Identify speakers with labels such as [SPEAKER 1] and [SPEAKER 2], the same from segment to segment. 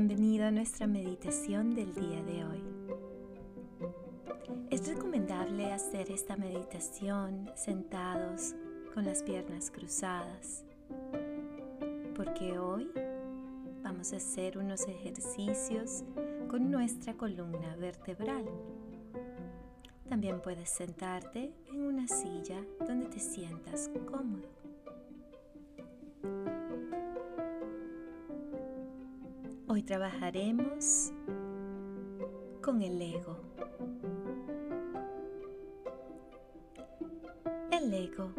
[SPEAKER 1] Bienvenido a nuestra meditación del día de hoy. Es recomendable hacer esta meditación sentados con las piernas cruzadas, porque hoy vamos a hacer unos ejercicios con nuestra columna vertebral. También puedes sentarte en una silla donde te sientas cómodo. Trabajaremos con el ego. El ego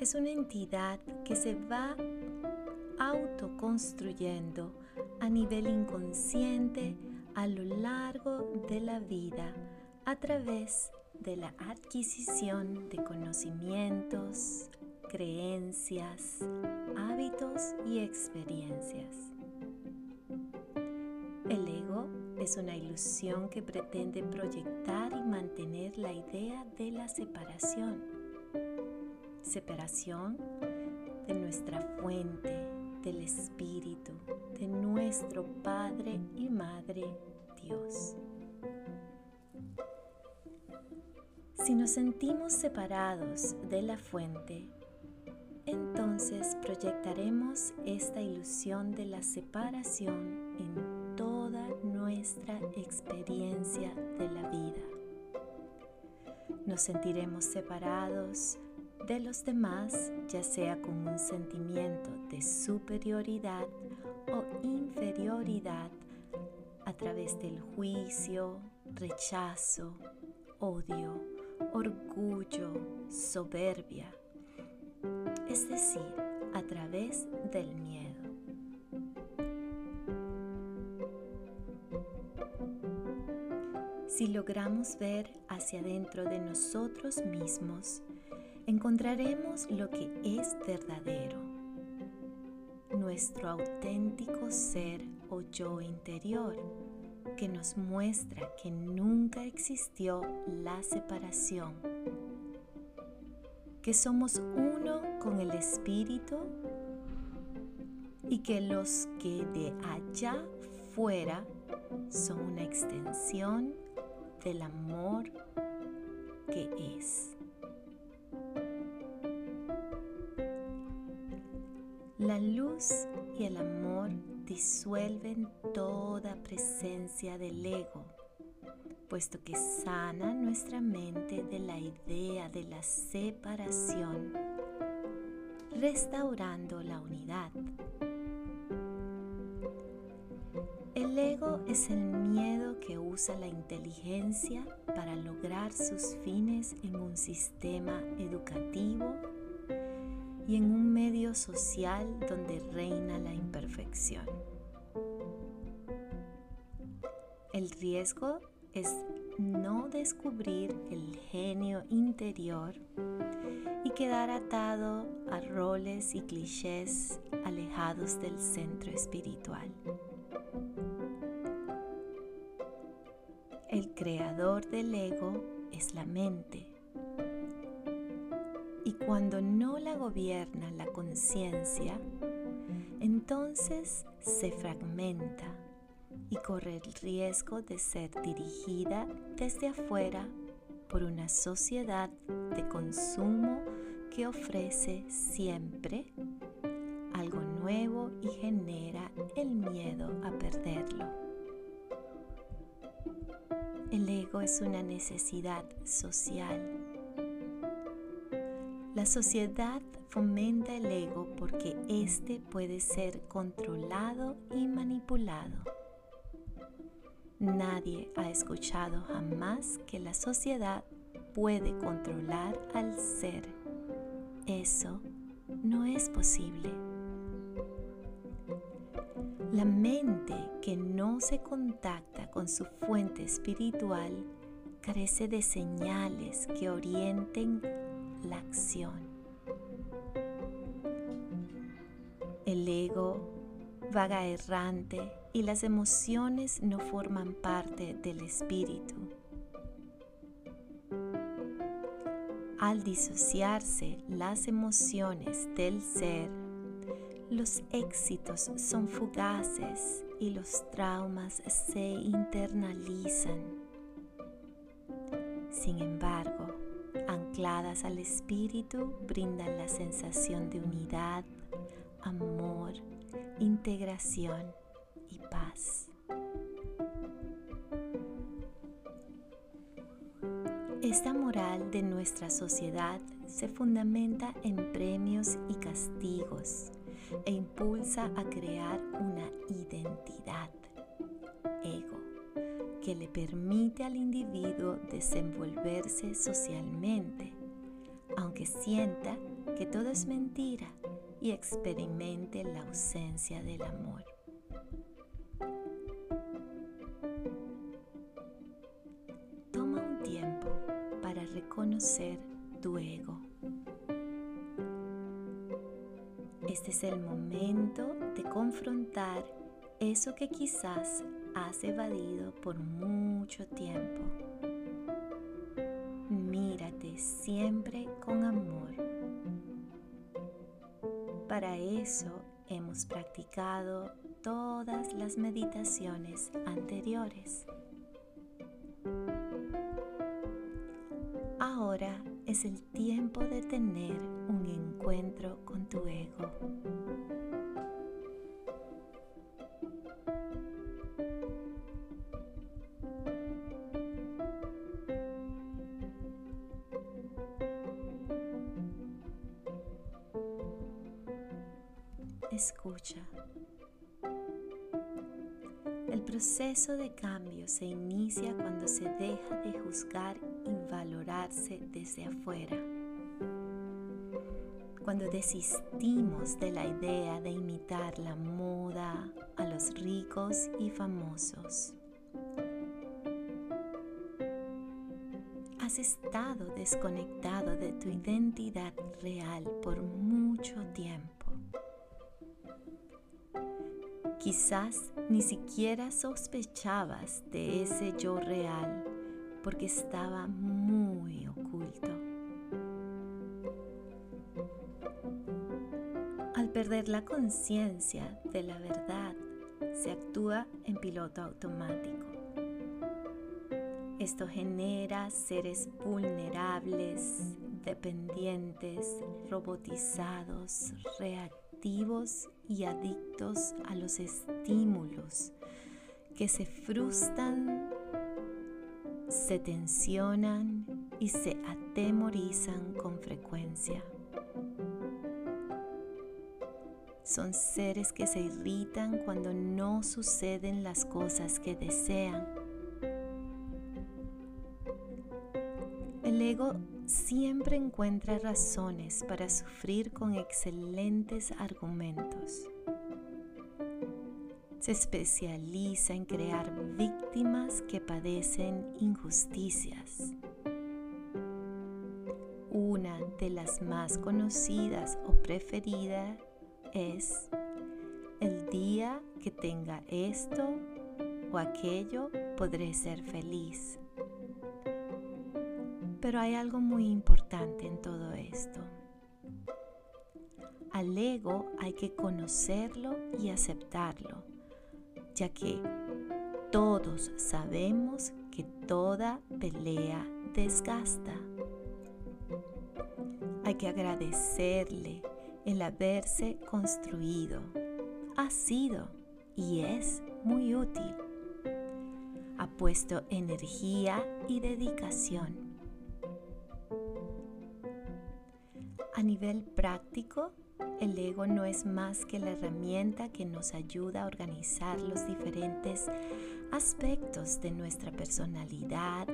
[SPEAKER 1] es una entidad que se va autoconstruyendo a nivel inconsciente a lo largo de la vida a través de la adquisición de conocimientos, creencias, hábitos y experiencias. Es una ilusión que pretende proyectar y mantener la idea de la separación. Separación de nuestra fuente, del espíritu, de nuestro Padre y Madre Dios. Si nos sentimos separados de la fuente, entonces proyectaremos esta ilusión de la separación en nuestra experiencia de la vida. Nos sentiremos separados de los demás, ya sea con un sentimiento de superioridad o inferioridad a través del juicio, rechazo, odio, orgullo, soberbia, es decir, a través del miedo. Si logramos ver hacia adentro de nosotros mismos, encontraremos lo que es verdadero, nuestro auténtico ser o yo interior, que nos muestra que nunca existió la separación, que somos uno con el Espíritu y que los que de allá fuera son una extensión del amor que es. La luz y el amor disuelven toda presencia del ego, puesto que sana nuestra mente de la idea de la separación, restaurando la unidad. Es el miedo que usa la inteligencia para lograr sus fines en un sistema educativo y en un medio social donde reina la imperfección. El riesgo es no descubrir el genio interior y quedar atado a roles y clichés alejados del centro espiritual. El creador del ego es la mente. Y cuando no la gobierna la conciencia, entonces se fragmenta y corre el riesgo de ser dirigida desde afuera por una sociedad de consumo que ofrece siempre algo nuevo y genera el miedo a perderlo. El ego es una necesidad social. La sociedad fomenta el ego porque éste puede ser controlado y manipulado. Nadie ha escuchado jamás que la sociedad puede controlar al ser. Eso no es posible. La mente que no se contacta con su fuente espiritual carece de señales que orienten la acción. El ego vaga errante y las emociones no forman parte del espíritu. Al disociarse las emociones del ser, los éxitos son fugaces y los traumas se internalizan. Sin embargo, ancladas al espíritu, brindan la sensación de unidad, amor, integración y paz. Esta moral de nuestra sociedad se fundamenta en premios y castigos e impulsa a crear una identidad, ego, que le permite al individuo desenvolverse socialmente, aunque sienta que todo es mentira y experimente la ausencia del amor. Toma un tiempo para reconocer tu ego. Este es el momento de confrontar eso que quizás has evadido por mucho tiempo. Mírate siempre con amor. Para eso hemos practicado todas las meditaciones anteriores. Ahora es el tiempo de tener un encuentro con tu ego. Escucha. El proceso de cambio se inicia cuando se deja de juzgar y valorarse desde afuera. Cuando desistimos de la idea de imitar la moda a los ricos y famosos. Has estado desconectado de tu identidad real por mucho tiempo. Quizás ni siquiera sospechabas de ese yo real porque estaba muy oculto. Al perder la conciencia de la verdad, se actúa en piloto automático. Esto genera seres vulnerables, dependientes, robotizados, reactivos y adictos a los estímulos que se frustran, se tensionan y se atemorizan con frecuencia. Son seres que se irritan cuando no suceden las cosas que desean. El ego siempre encuentra razones para sufrir con excelentes argumentos. Se especializa en crear víctimas que padecen injusticias. Una de las más conocidas o preferidas es el día que tenga esto o aquello podré ser feliz. Pero hay algo muy importante en todo esto. Al ego hay que conocerlo y aceptarlo, ya que todos sabemos que toda pelea desgasta. Hay que agradecerle el haberse construido. Ha sido y es muy útil. Ha puesto energía y dedicación A nivel práctico, el ego no es más que la herramienta que nos ayuda a organizar los diferentes aspectos de nuestra personalidad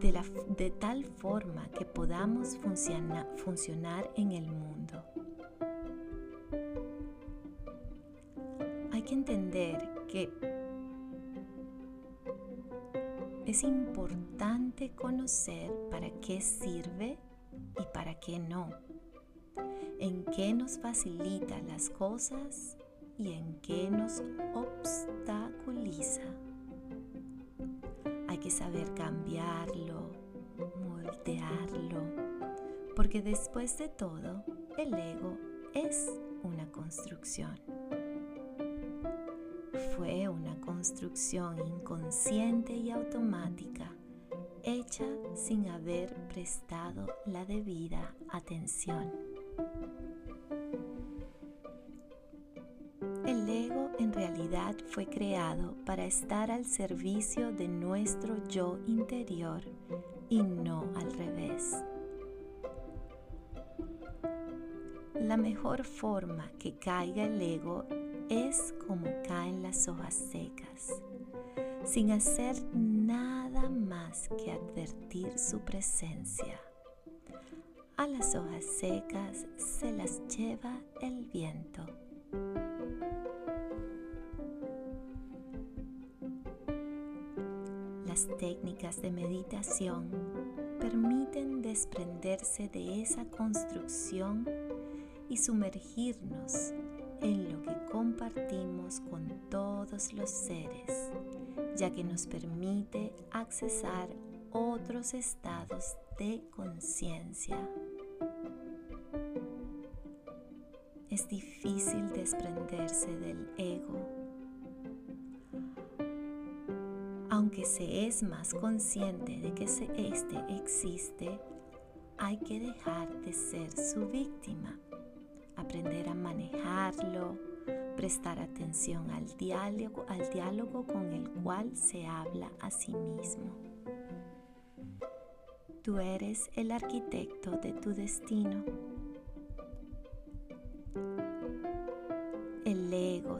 [SPEAKER 1] de, tal forma que podamos funcionar en el mundo. Hay que entender que es importante conocer para qué sirve y para qué no, en qué nos facilita las cosas y en qué nos obstaculiza. Hay que saber cambiarlo, moldearlo, porque después de todo, el ego es una construcción. fue una construcción inconsciente y automática hecha sin haber prestado la debida atención. El ego en realidad fue creado para estar al servicio de nuestro yo interior y no al revés. La mejor forma que caiga el ego es como caen las hojas secas, sin hacer nada más que advertir su presencia. A las hojas secas se las lleva el viento. Las técnicas de meditación permiten desprenderse de esa construcción y sumergirnos en lo que compartimos con todos los seres, ya que nos permite accesar otros estados de conciencia. Es difícil desprenderse del ego. Aunque se es más consciente de que este existe, hay que dejar de ser su víctima aprender a manejarlo, prestar atención al diálogo, al diálogo con el cual se habla a sí mismo. Tú eres el arquitecto de tu destino.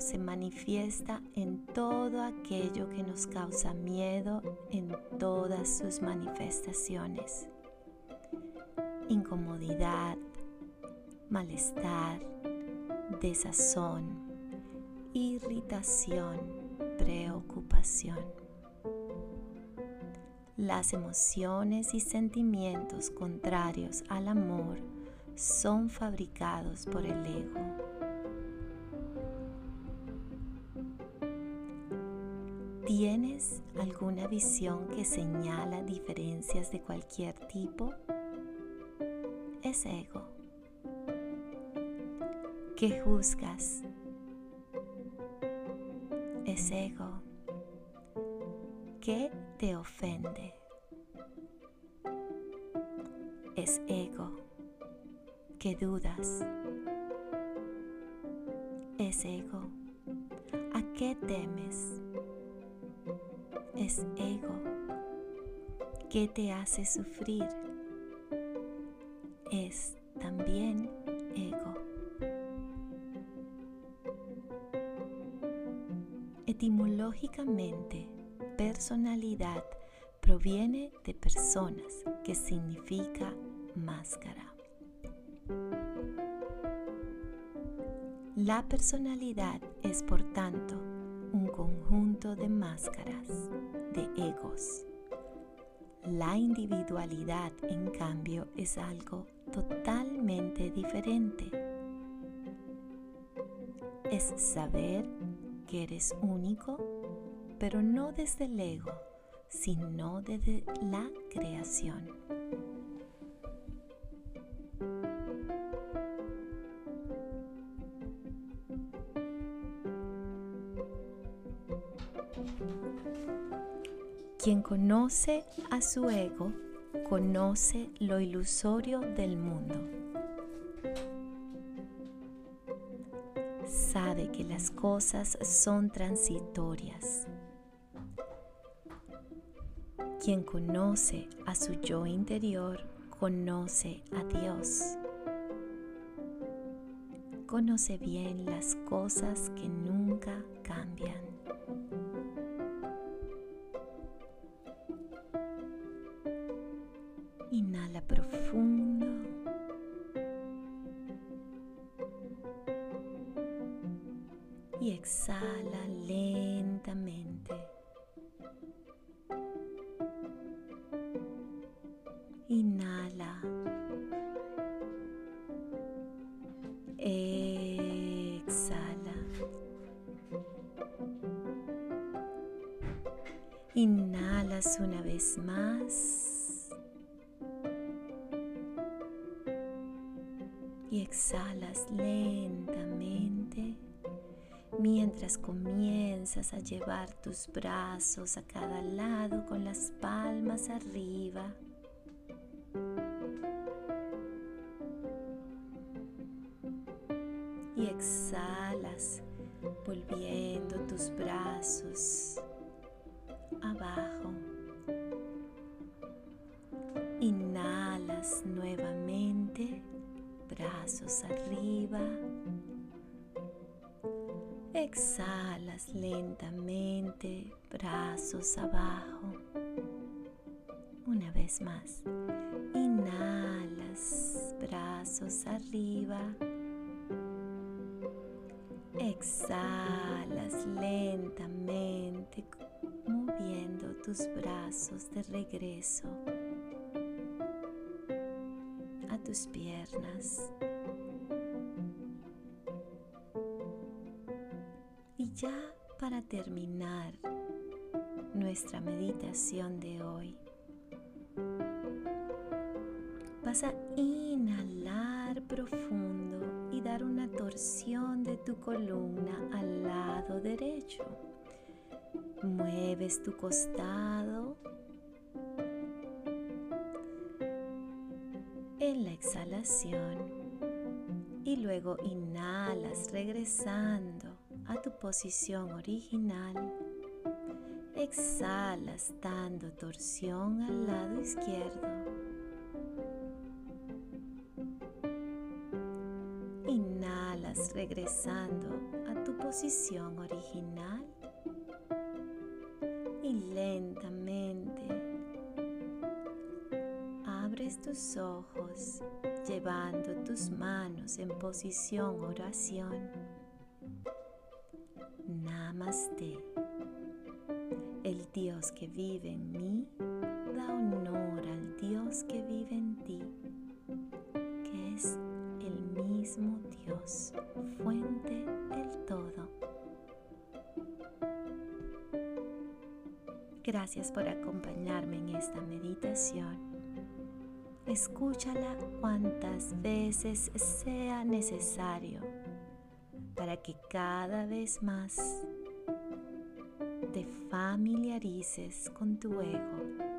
[SPEAKER 1] Se manifiesta en todo aquello que nos causa miedo en todas sus manifestaciones. Incomodidad, malestar, desazón, irritación, preocupación. Las emociones y sentimientos contrarios al amor son fabricados por el ego. ¿Tienes alguna visión que señala diferencias de cualquier tipo? Es ego. ¿Qué juzgas? Es ego. ¿Qué te ofende? Es ego. ¿Qué dudas? Es ego. ¿A qué temes? Es ego. ¿Qué te hace sufrir? Es también ego. Etimológicamente, personalidad proviene de personas, que significa máscara. La personalidad es, por tanto, un conjunto de máscaras, de egos. La individualidad, en cambio, es algo totalmente diferente. Es saber que eres único, pero no desde el ego, sino desde la creación. Quien conoce a su ego, conoce lo ilusorio del mundo. sabe que las cosas son transitorias. Quien conoce a su yo interior, conoce a Dios. Conoce bien las cosas que nunca cambian. Y exhala lentamente. A llevar tus brazos a cada lado con las palmas arriba. Y exhalas volviendo tus brazos abajo. Inhalas nuevamente, brazos arriba. Exhalas lentamente, brazos abajo. Una vez más. Inhalas, brazos arriba. Exhalas lentamente, moviendo tus brazos de regreso a tus piernas. Ya para terminar nuestra meditación de hoy, vas a inhalar profundo y dar una torsión de tu columna al lado derecho. Mueves tu costado en la exhalación y luego inhalas regresando a tu posición original. Exhalas dando torsión al lado izquierdo. Inhalas regresando a tu posición original y lentamente abres tus ojos llevando tus manos en posición oración. Namaste. El Dios que vive en mí da honor al Dios que vive en ti, que es el mismo Dios, fuente del todo. Gracias por acompañarme en esta meditación. Escúchala cuantas veces sea necesario para que cada vez más te familiarices con tu ego